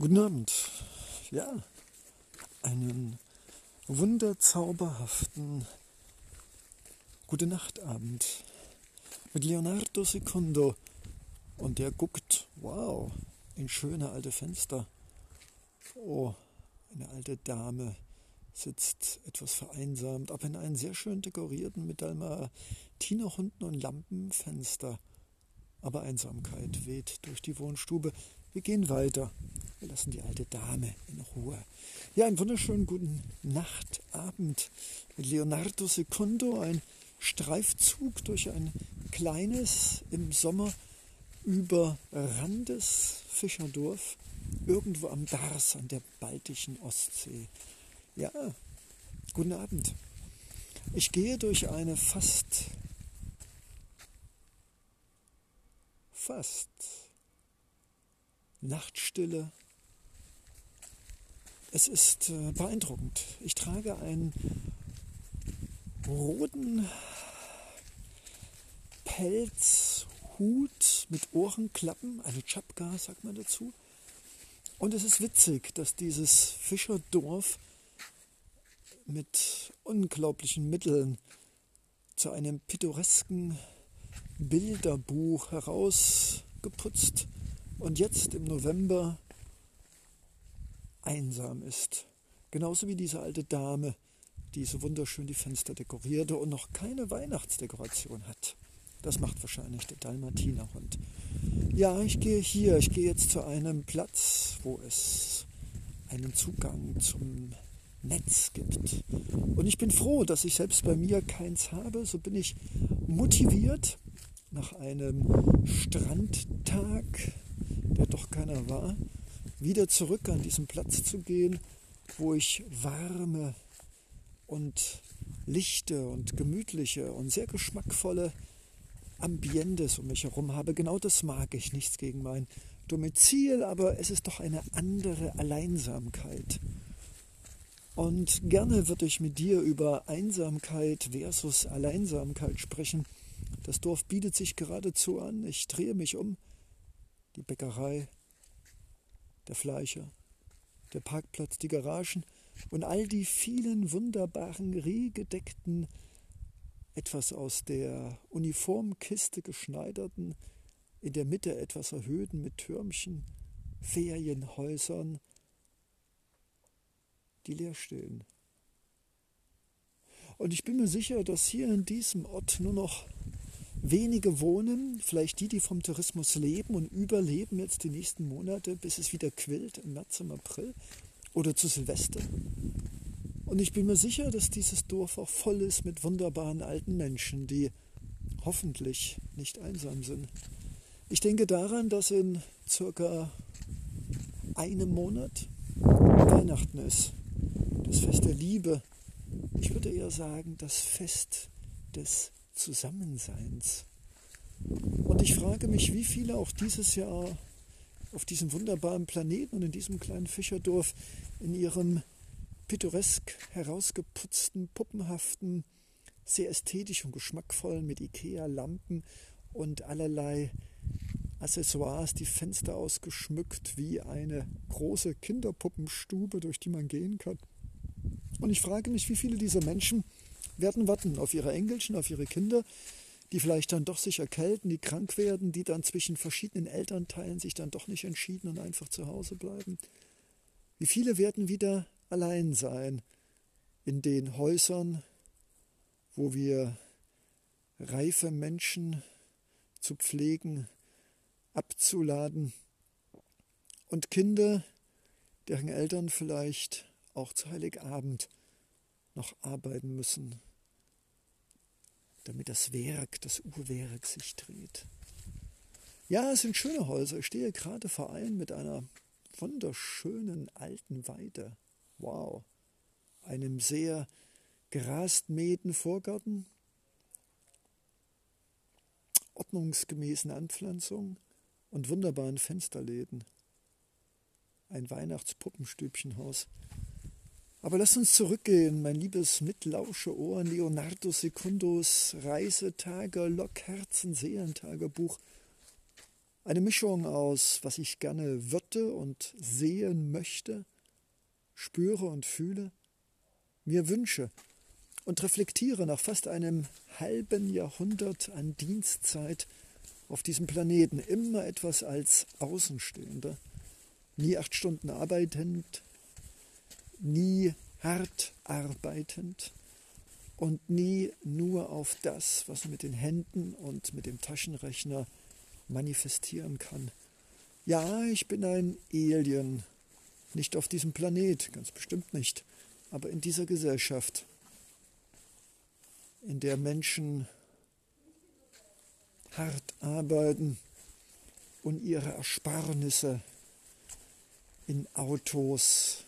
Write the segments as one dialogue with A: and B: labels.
A: Guten Abend. Ja, einen wunderzauberhaften Gute Nachtabend mit Leonardo Secondo. Und der guckt, wow, in schöne alte Fenster. Oh, eine alte Dame sitzt etwas vereinsamt, aber in einem sehr schön dekorierten mit Dalmatiner-Hunden und Lampenfenster. Aber Einsamkeit weht durch die Wohnstube. Wir gehen weiter. Wir lassen die alte Dame in Ruhe. Ja, einen wunderschönen guten Nachtabend mit Leonardo Secondo. Ein Streifzug durch ein kleines, im Sommer überranntes Fischerdorf irgendwo am Dars an der baltischen Ostsee. Ja, guten Abend. Ich gehe durch eine fast, fast Nachtstille. Es ist äh, beeindruckend. Ich trage einen roten Pelzhut mit Ohrenklappen, eine Chapka sagt man dazu. Und es ist witzig, dass dieses Fischerdorf mit unglaublichen Mitteln zu einem pittoresken Bilderbuch herausgeputzt und jetzt im November einsam ist. Genauso wie diese alte Dame, die so wunderschön die Fenster dekorierte und noch keine Weihnachtsdekoration hat. Das macht wahrscheinlich der Dalmatinerhund. Ja, ich gehe hier, ich gehe jetzt zu einem Platz, wo es einen Zugang zum Netz gibt. Und ich bin froh, dass ich selbst bei mir keins habe. So bin ich motiviert nach einem Strandtag keiner war, wieder zurück an diesen Platz zu gehen, wo ich warme und lichte und gemütliche und sehr geschmackvolle Ambientes um mich herum habe. Genau das mag ich, nichts gegen mein Domizil, aber es ist doch eine andere Alleinsamkeit. Und gerne würde ich mit dir über Einsamkeit versus Alleinsamkeit sprechen. Das Dorf bietet sich geradezu an. Ich drehe mich um die Bäckerei, der Fleischer, der Parkplatz, die Garagen und all die vielen wunderbaren, rehgedeckten, etwas aus der Uniformkiste geschneiderten, in der Mitte etwas erhöhten mit Türmchen, Ferienhäusern, die leer stehen. Und ich bin mir sicher, dass hier in diesem Ort nur noch Wenige wohnen, vielleicht die, die vom Tourismus leben und überleben jetzt die nächsten Monate, bis es wieder quillt im März, im April oder zu Silvester. Und ich bin mir sicher, dass dieses Dorf auch voll ist mit wunderbaren alten Menschen, die hoffentlich nicht einsam sind. Ich denke daran, dass in circa einem Monat Weihnachten ist. Das Fest der Liebe. Ich würde eher sagen, das Fest des Zusammenseins. Und ich frage mich, wie viele auch dieses Jahr auf diesem wunderbaren Planeten und in diesem kleinen Fischerdorf in ihrem pittoresk herausgeputzten, puppenhaften, sehr ästhetisch und geschmackvollen mit Ikea-Lampen und allerlei Accessoires, die Fenster ausgeschmückt wie eine große Kinderpuppenstube, durch die man gehen kann. Und ich frage mich, wie viele dieser Menschen werden warten auf ihre Enkelchen, auf ihre Kinder, die vielleicht dann doch sich erkälten, die krank werden, die dann zwischen verschiedenen Elternteilen sich dann doch nicht entschieden und einfach zu Hause bleiben. Wie viele werden wieder allein sein in den Häusern, wo wir reife Menschen zu pflegen, abzuladen und Kinder, deren Eltern vielleicht auch zu Heiligabend noch arbeiten müssen damit das Werk, das Uhrwerk sich dreht. Ja, es sind schöne Häuser. Ich stehe gerade vor allem mit einer wunderschönen alten Weide. Wow. Einem sehr grasmähten Vorgarten, ordnungsgemäßen Anpflanzung und wunderbaren Fensterläden. Ein Weihnachtspuppenstübchenhaus. Aber lass uns zurückgehen, mein liebes mitlausche Ohr, Leonardo Secundos Reisetage, Lockherzen, Seelentagebuch. Eine Mischung aus, was ich gerne würde und sehen möchte, spüre und fühle, mir wünsche und reflektiere nach fast einem halben Jahrhundert an Dienstzeit auf diesem Planeten immer etwas als Außenstehender, nie acht Stunden arbeitend, nie hart arbeitend und nie nur auf das, was mit den Händen und mit dem Taschenrechner manifestieren kann. Ja, ich bin ein Alien, nicht auf diesem Planet, ganz bestimmt nicht, aber in dieser Gesellschaft, in der Menschen hart arbeiten und ihre Ersparnisse in Autos,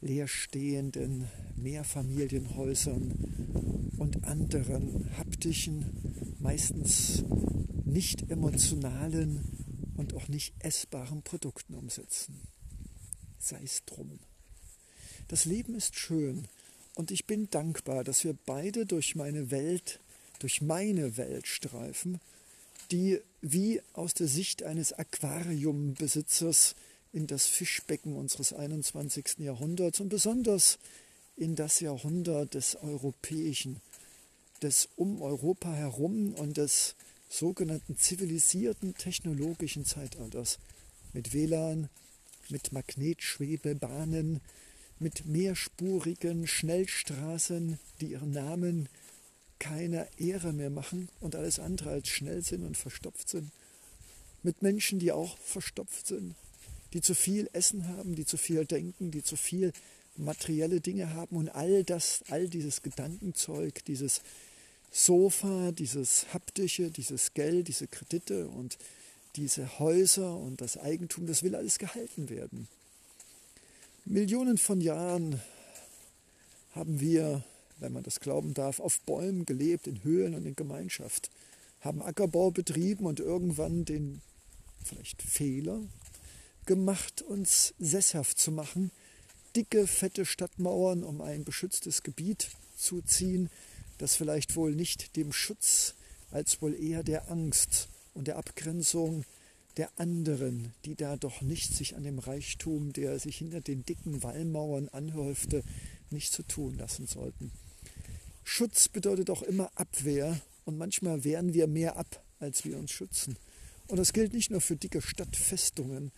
A: leerstehenden Mehrfamilienhäusern und anderen haptischen, meistens nicht emotionalen und auch nicht essbaren Produkten umsetzen. Sei es drum. Das Leben ist schön und ich bin dankbar, dass wir beide durch meine Welt, durch meine Welt streifen, die wie aus der Sicht eines Aquariumbesitzers in das Fischbecken unseres 21. Jahrhunderts und besonders in das Jahrhundert des Europäischen, des um Europa herum und des sogenannten zivilisierten technologischen Zeitalters mit WLAN, mit Magnetschwebebahnen, mit mehrspurigen Schnellstraßen, die ihren Namen keiner Ehre mehr machen und alles andere als schnell sind und verstopft sind, mit Menschen, die auch verstopft sind, die zu viel Essen haben, die zu viel denken, die zu viel materielle Dinge haben und all das, all dieses Gedankenzeug, dieses Sofa, dieses haptische, dieses Geld, diese Kredite und diese Häuser und das Eigentum, das will alles gehalten werden. Millionen von Jahren haben wir, wenn man das glauben darf, auf Bäumen gelebt, in Höhlen und in Gemeinschaft, haben Ackerbau betrieben und irgendwann den vielleicht Fehler gemacht, uns sesshaft zu machen, dicke, fette Stadtmauern um ein beschütztes Gebiet zu ziehen, das vielleicht wohl nicht dem Schutz als wohl eher der Angst und der Abgrenzung der anderen, die da doch nicht sich an dem Reichtum, der sich hinter den dicken Wallmauern anhäufte, nicht zu tun lassen sollten. Schutz bedeutet auch immer Abwehr und manchmal wehren wir mehr ab, als wir uns schützen. Und das gilt nicht nur für dicke Stadtfestungen,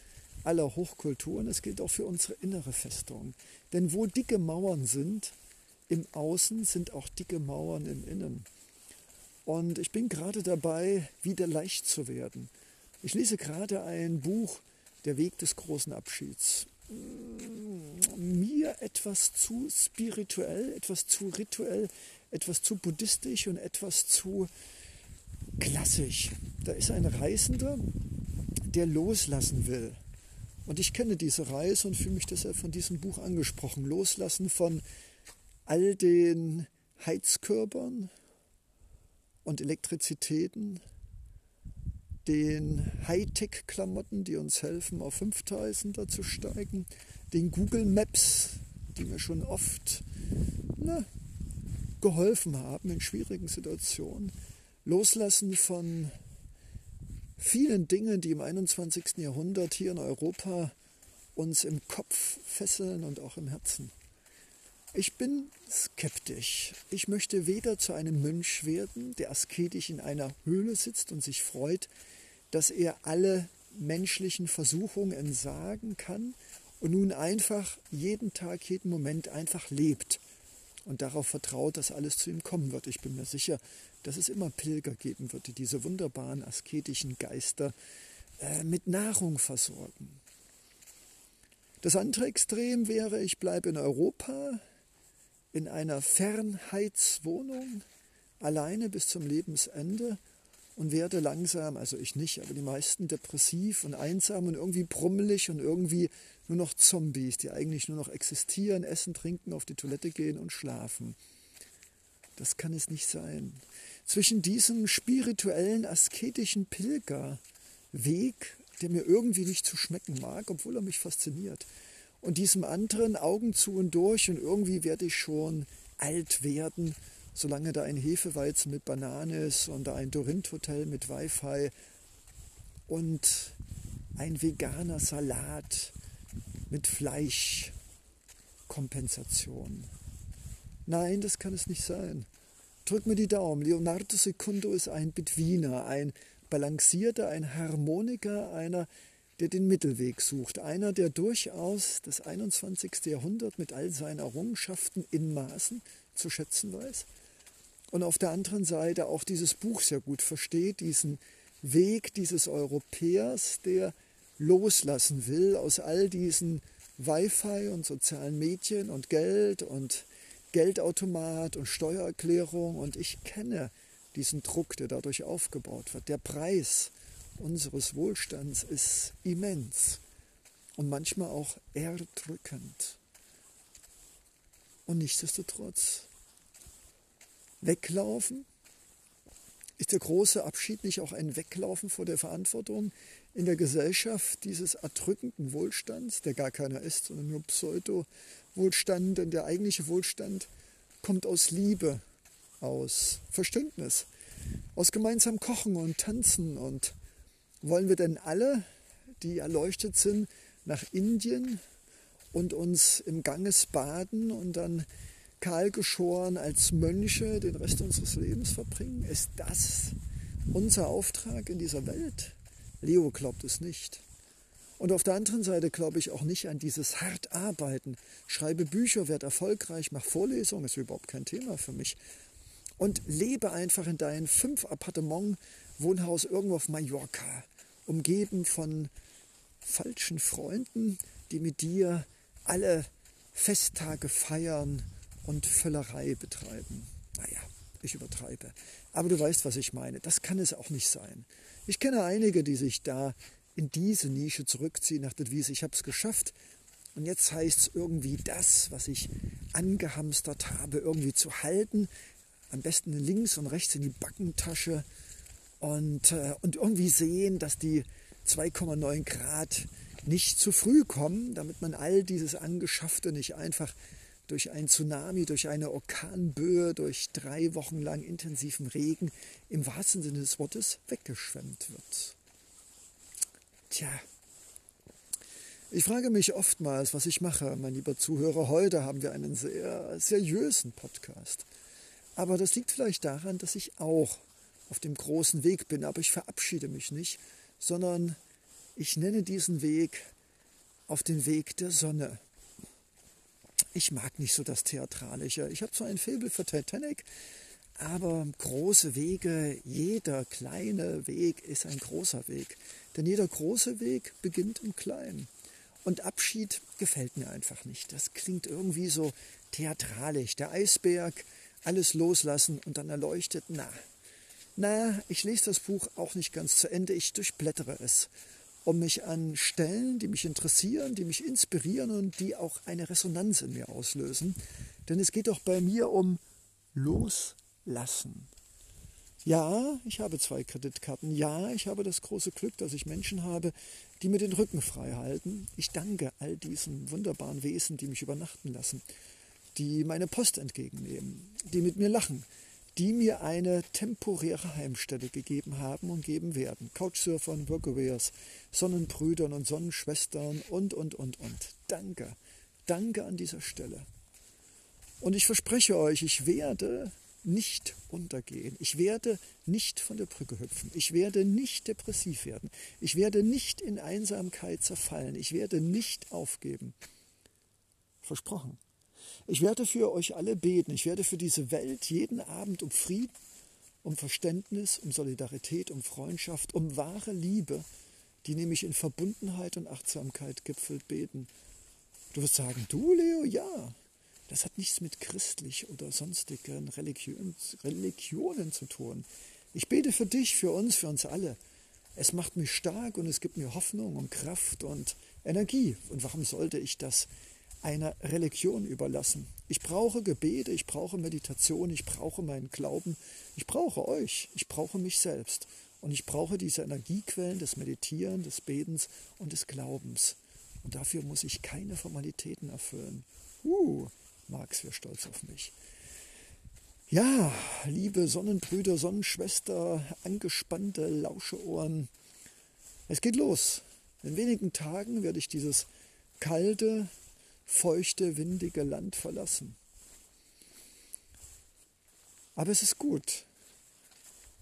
A: aller Hochkulturen, es gilt auch für unsere innere Festung. Denn wo dicke Mauern sind, im Außen sind auch dicke Mauern im Innen. Und ich bin gerade dabei, wieder leicht zu werden. Ich lese gerade ein Buch, Der Weg des großen Abschieds. Mir etwas zu spirituell, etwas zu rituell, etwas zu buddhistisch und etwas zu klassisch. Da ist ein Reisender, der loslassen will. Und ich kenne diese Reise und fühle mich deshalb von diesem Buch angesprochen. Loslassen von all den Heizkörpern und Elektrizitäten, den Hightech-Klamotten, die uns helfen, auf 5000er zu steigen, den Google Maps, die mir schon oft na, geholfen haben in schwierigen Situationen, loslassen von vielen Dingen, die im 21. Jahrhundert hier in Europa uns im Kopf fesseln und auch im Herzen. Ich bin skeptisch. Ich möchte weder zu einem Mönch werden, der asketisch in einer Höhle sitzt und sich freut, dass er alle menschlichen Versuchungen entsagen kann und nun einfach jeden Tag, jeden Moment einfach lebt und darauf vertraut, dass alles zu ihm kommen wird. Ich bin mir sicher, dass es immer Pilger geben wird, die diese wunderbaren asketischen Geister äh, mit Nahrung versorgen. Das andere Extrem wäre, ich bleibe in Europa in einer Fernheitswohnung alleine bis zum Lebensende und werde langsam, also ich nicht, aber die meisten depressiv und einsam und irgendwie brummelig und irgendwie nur noch Zombies, die eigentlich nur noch existieren, essen, trinken, auf die Toilette gehen und schlafen. Das kann es nicht sein zwischen diesem spirituellen, asketischen Pilgerweg, der mir irgendwie nicht zu schmecken mag, obwohl er mich fasziniert, und diesem anderen Augen zu und durch und irgendwie werde ich schon alt werden, solange da ein Hefeweizen mit Banane ist und da ein Dorint-Hotel mit Wi-Fi und ein veganer Salat mit Fleischkompensation. Nein, das kann es nicht sein. Drück mir die Daumen. Leonardo Secundo ist ein Betwiner, ein Balancierter, ein Harmoniker, einer, der den Mittelweg sucht. Einer, der durchaus das 21. Jahrhundert mit all seinen Errungenschaften in Maßen zu schätzen weiß. Und auf der anderen Seite auch dieses Buch sehr gut versteht, diesen Weg dieses Europäers, der loslassen will aus all diesen Wi-Fi und sozialen Medien und Geld und Geldautomat und Steuererklärung und ich kenne diesen Druck, der dadurch aufgebaut wird. Der Preis unseres Wohlstands ist immens und manchmal auch erdrückend. Und nichtsdestotrotz, weglaufen? Ist der große Abschied nicht auch ein Weglaufen vor der Verantwortung in der Gesellschaft dieses erdrückenden Wohlstands, der gar keiner ist, sondern nur Pseudo-Wohlstand? Denn der eigentliche Wohlstand kommt aus Liebe, aus Verständnis, aus gemeinsam Kochen und Tanzen. Und wollen wir denn alle, die erleuchtet sind, nach Indien und uns im Ganges baden und dann kahlgeschoren als Mönche den Rest unseres Lebens verbringen? Ist das unser Auftrag in dieser Welt? Leo glaubt es nicht. Und auf der anderen Seite glaube ich auch nicht an dieses hart arbeiten. Schreibe Bücher, werde erfolgreich, mach Vorlesungen, ist überhaupt kein Thema für mich. Und lebe einfach in deinem fünf Appartement Wohnhaus irgendwo auf Mallorca, umgeben von falschen Freunden, die mit dir alle Festtage feiern und Völlerei betreiben. Naja, ich übertreibe. Aber du weißt, was ich meine. Das kann es auch nicht sein. Ich kenne einige, die sich da in diese Nische zurückziehen nach der Devise, ich habe es geschafft. Und jetzt heißt es irgendwie das, was ich angehamstert habe, irgendwie zu halten. Am besten links und rechts in die Backentasche und, äh, und irgendwie sehen, dass die 2,9 Grad nicht zu früh kommen, damit man all dieses Angeschaffte nicht einfach durch ein Tsunami, durch eine Orkanböe, durch drei Wochen lang intensiven Regen im wahrsten Sinne des Wortes weggeschwemmt wird. Tja, ich frage mich oftmals, was ich mache, mein lieber Zuhörer. Heute haben wir einen sehr seriösen Podcast. Aber das liegt vielleicht daran, dass ich auch auf dem großen Weg bin. Aber ich verabschiede mich nicht, sondern ich nenne diesen Weg auf den Weg der Sonne. Ich mag nicht so das Theatralische. Ich habe zwar ein Faible für Titanic, aber große Wege, jeder kleine Weg ist ein großer Weg. Denn jeder große Weg beginnt im Kleinen. Und Abschied gefällt mir einfach nicht. Das klingt irgendwie so theatralisch. Der Eisberg, alles loslassen und dann erleuchtet. Na, na, ich lese das Buch auch nicht ganz zu Ende. Ich durchblättere es um mich an Stellen, die mich interessieren, die mich inspirieren und die auch eine Resonanz in mir auslösen. Denn es geht doch bei mir um Loslassen. Ja, ich habe zwei Kreditkarten. Ja, ich habe das große Glück, dass ich Menschen habe, die mir den Rücken frei halten. Ich danke all diesen wunderbaren Wesen, die mich übernachten lassen, die meine Post entgegennehmen, die mit mir lachen, die mir eine temporäre Heimstelle gegeben haben und geben werden. Couchsurfern, Workawares, Sonnenbrüdern und Sonnenschwestern und, und, und, und. Danke. Danke an dieser Stelle. Und ich verspreche euch, ich werde nicht untergehen. Ich werde nicht von der Brücke hüpfen. Ich werde nicht depressiv werden. Ich werde nicht in Einsamkeit zerfallen. Ich werde nicht aufgeben. Versprochen. Ich werde für euch alle beten. Ich werde für diese Welt jeden Abend um Frieden, um Verständnis, um Solidarität, um Freundschaft, um wahre Liebe, die nämlich in Verbundenheit und Achtsamkeit gipfelt, beten. Du wirst sagen, du Leo, ja, das hat nichts mit christlich oder sonstigen Religion, Religionen zu tun. Ich bete für dich, für uns, für uns alle. Es macht mich stark und es gibt mir Hoffnung und Kraft und Energie. Und warum sollte ich das einer Religion überlassen. Ich brauche Gebete, ich brauche Meditation, ich brauche meinen Glauben, ich brauche euch, ich brauche mich selbst und ich brauche diese Energiequellen des Meditieren, des Betens und des Glaubens. Und dafür muss ich keine Formalitäten erfüllen. Uh, Marx wäre stolz auf mich. Ja, liebe Sonnenbrüder, Sonnenschwester, angespannte Lauscheohren, Es geht los. In wenigen Tagen werde ich dieses kalte, feuchte, windige Land verlassen. Aber es ist gut.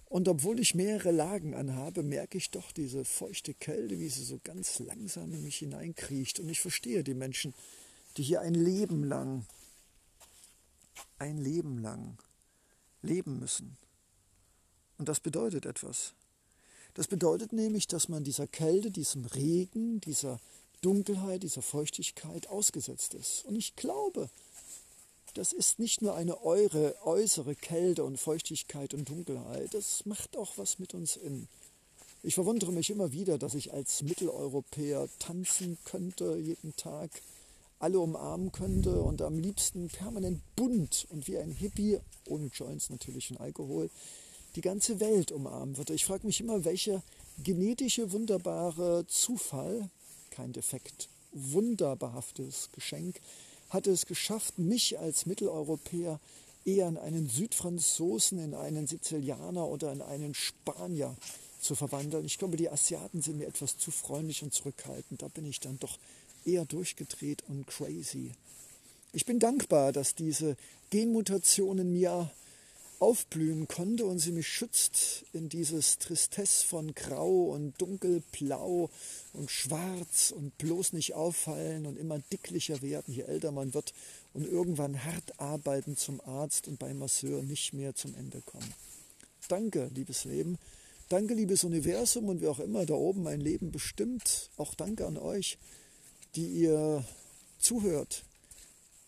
A: Und obwohl ich mehrere Lagen anhabe, merke ich doch diese feuchte Kälte, wie sie so ganz langsam in mich hineinkriecht. Und ich verstehe die Menschen, die hier ein Leben lang, ein Leben lang leben müssen. Und das bedeutet etwas. Das bedeutet nämlich, dass man dieser Kälte, diesem Regen, dieser Dunkelheit, dieser Feuchtigkeit ausgesetzt ist. Und ich glaube, das ist nicht nur eine eure, äußere Kälte und Feuchtigkeit und Dunkelheit, das macht auch was mit uns in. Ich verwundere mich immer wieder, dass ich als Mitteleuropäer tanzen könnte jeden Tag, alle umarmen könnte und am liebsten permanent bunt und wie ein Hippie, ohne Joints natürlich und Alkohol, die ganze Welt umarmen würde. Ich frage mich immer, welcher genetische, wunderbare Zufall, kein Defekt, wunderbehaftes Geschenk, hat es geschafft, mich als Mitteleuropäer eher in einen Südfranzosen, in einen Sizilianer oder in einen Spanier zu verwandeln. Ich glaube, die Asiaten sind mir etwas zu freundlich und zurückhaltend. Da bin ich dann doch eher durchgedreht und crazy. Ich bin dankbar, dass diese Genmutationen mir aufblühen konnte und sie mich schützt in dieses Tristesse von Grau und Dunkelblau und Schwarz und bloß nicht auffallen und immer dicklicher werden, je älter man wird und irgendwann hart arbeiten zum Arzt und beim Masseur nicht mehr zum Ende kommen. Danke, liebes Leben. Danke, liebes Universum und wer auch immer da oben mein Leben bestimmt. Auch danke an euch, die ihr zuhört,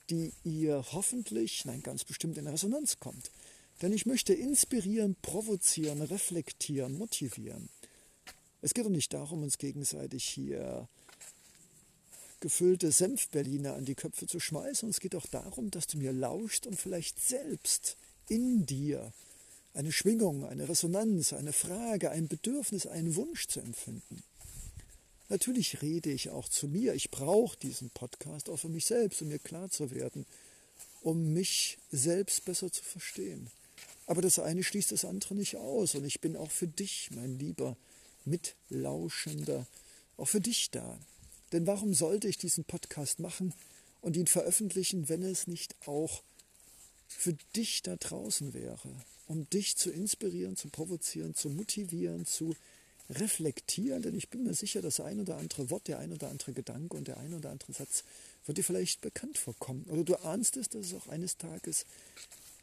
A: die ihr hoffentlich, nein, ganz bestimmt in Resonanz kommt. Denn ich möchte inspirieren, provozieren, reflektieren, motivieren. Es geht doch nicht darum, uns gegenseitig hier gefüllte Senfberliner an die Köpfe zu schmeißen. Es geht auch darum, dass du mir lauschst und vielleicht selbst in dir eine Schwingung, eine Resonanz, eine Frage, ein Bedürfnis, einen Wunsch zu empfinden. Natürlich rede ich auch zu mir. Ich brauche diesen Podcast auch für mich selbst, um mir klar zu werden, um mich selbst besser zu verstehen. Aber das eine schließt das andere nicht aus. Und ich bin auch für dich, mein lieber Mitlauschender, auch für dich da. Denn warum sollte ich diesen Podcast machen und ihn veröffentlichen, wenn es nicht auch für dich da draußen wäre, um dich zu inspirieren, zu provozieren, zu motivieren, zu reflektieren, denn ich bin mir sicher, das ein oder andere Wort, der ein oder andere Gedanke und der ein oder andere Satz wird dir vielleicht bekannt vorkommen. Oder du ahnst es, dass es auch eines Tages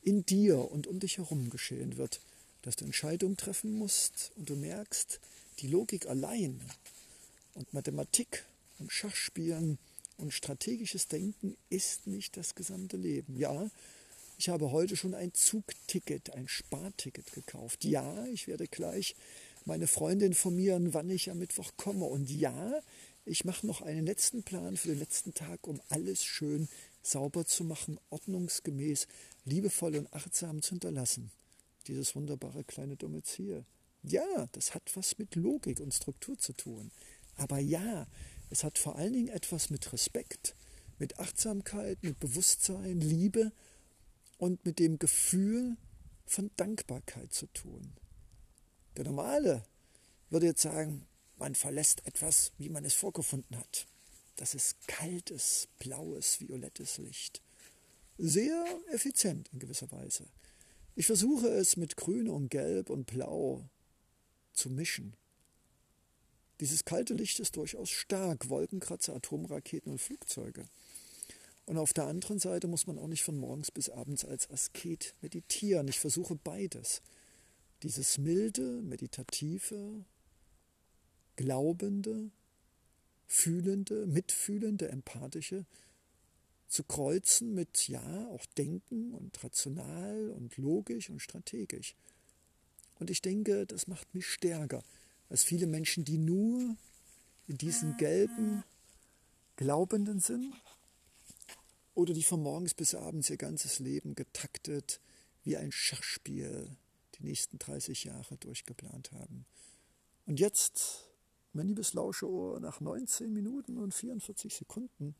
A: in dir und um dich herum geschehen wird, dass du Entscheidungen treffen musst und du merkst, die Logik allein und Mathematik und Schachspielen und strategisches Denken ist nicht das gesamte Leben. Ja, ich habe heute schon ein Zugticket, ein Sparticket gekauft. Ja, ich werde gleich meine Freundin informieren, wann ich am Mittwoch komme. Und ja, ich mache noch einen letzten Plan für den letzten Tag, um alles schön sauber zu machen, ordnungsgemäß, liebevoll und achtsam zu hinterlassen. Dieses wunderbare kleine Domizil. Ja, das hat was mit Logik und Struktur zu tun. Aber ja, es hat vor allen Dingen etwas mit Respekt, mit Achtsamkeit, mit Bewusstsein, Liebe und mit dem Gefühl von Dankbarkeit zu tun. Der Normale würde jetzt sagen, man verlässt etwas, wie man es vorgefunden hat. Das ist kaltes, blaues, violettes Licht. Sehr effizient in gewisser Weise. Ich versuche es mit Grün und Gelb und Blau zu mischen. Dieses kalte Licht ist durchaus stark. Wolkenkratzer, Atomraketen und Flugzeuge. Und auf der anderen Seite muss man auch nicht von morgens bis abends als Asket meditieren. Ich versuche beides. Dieses milde, meditative, glaubende, fühlende, mitfühlende, empathische zu kreuzen mit ja, auch Denken und rational und logisch und strategisch. Und ich denke, das macht mich stärker als viele Menschen, die nur in diesen gelben, glaubenden sind oder die von morgens bis abends ihr ganzes Leben getaktet wie ein Schachspiel die nächsten 30 Jahre durchgeplant haben. Und jetzt mein liebes Lauscheohr, nach 19 Minuten und 44 Sekunden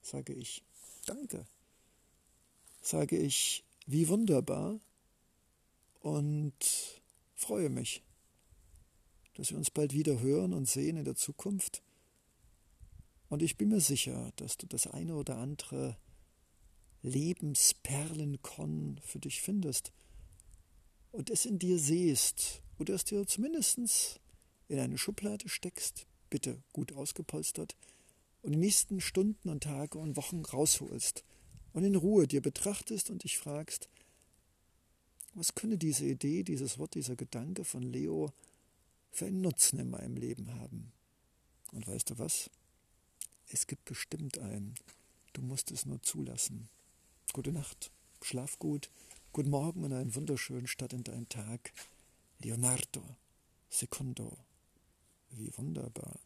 A: sage ich Danke. Sage ich, wie wunderbar und freue mich. dass wir uns bald wieder hören und sehen in der Zukunft. Und ich bin mir sicher, dass du das eine oder andere Lebensperlenkorn für dich findest und es in dir siehst oder es dir zumindest in eine Schublade steckst, bitte gut ausgepolstert, und die nächsten Stunden und Tage und Wochen rausholst und in Ruhe dir betrachtest und dich fragst, was könnte diese Idee, dieses Wort, dieser Gedanke von Leo für einen Nutzen in meinem Leben haben? Und weißt du was? Es gibt bestimmt einen. Du musst es nur zulassen. Gute Nacht, schlaf gut, guten Morgen und einen wunderschönen Start in deinen Tag. Leonardo Secondo. Wie wunderbar.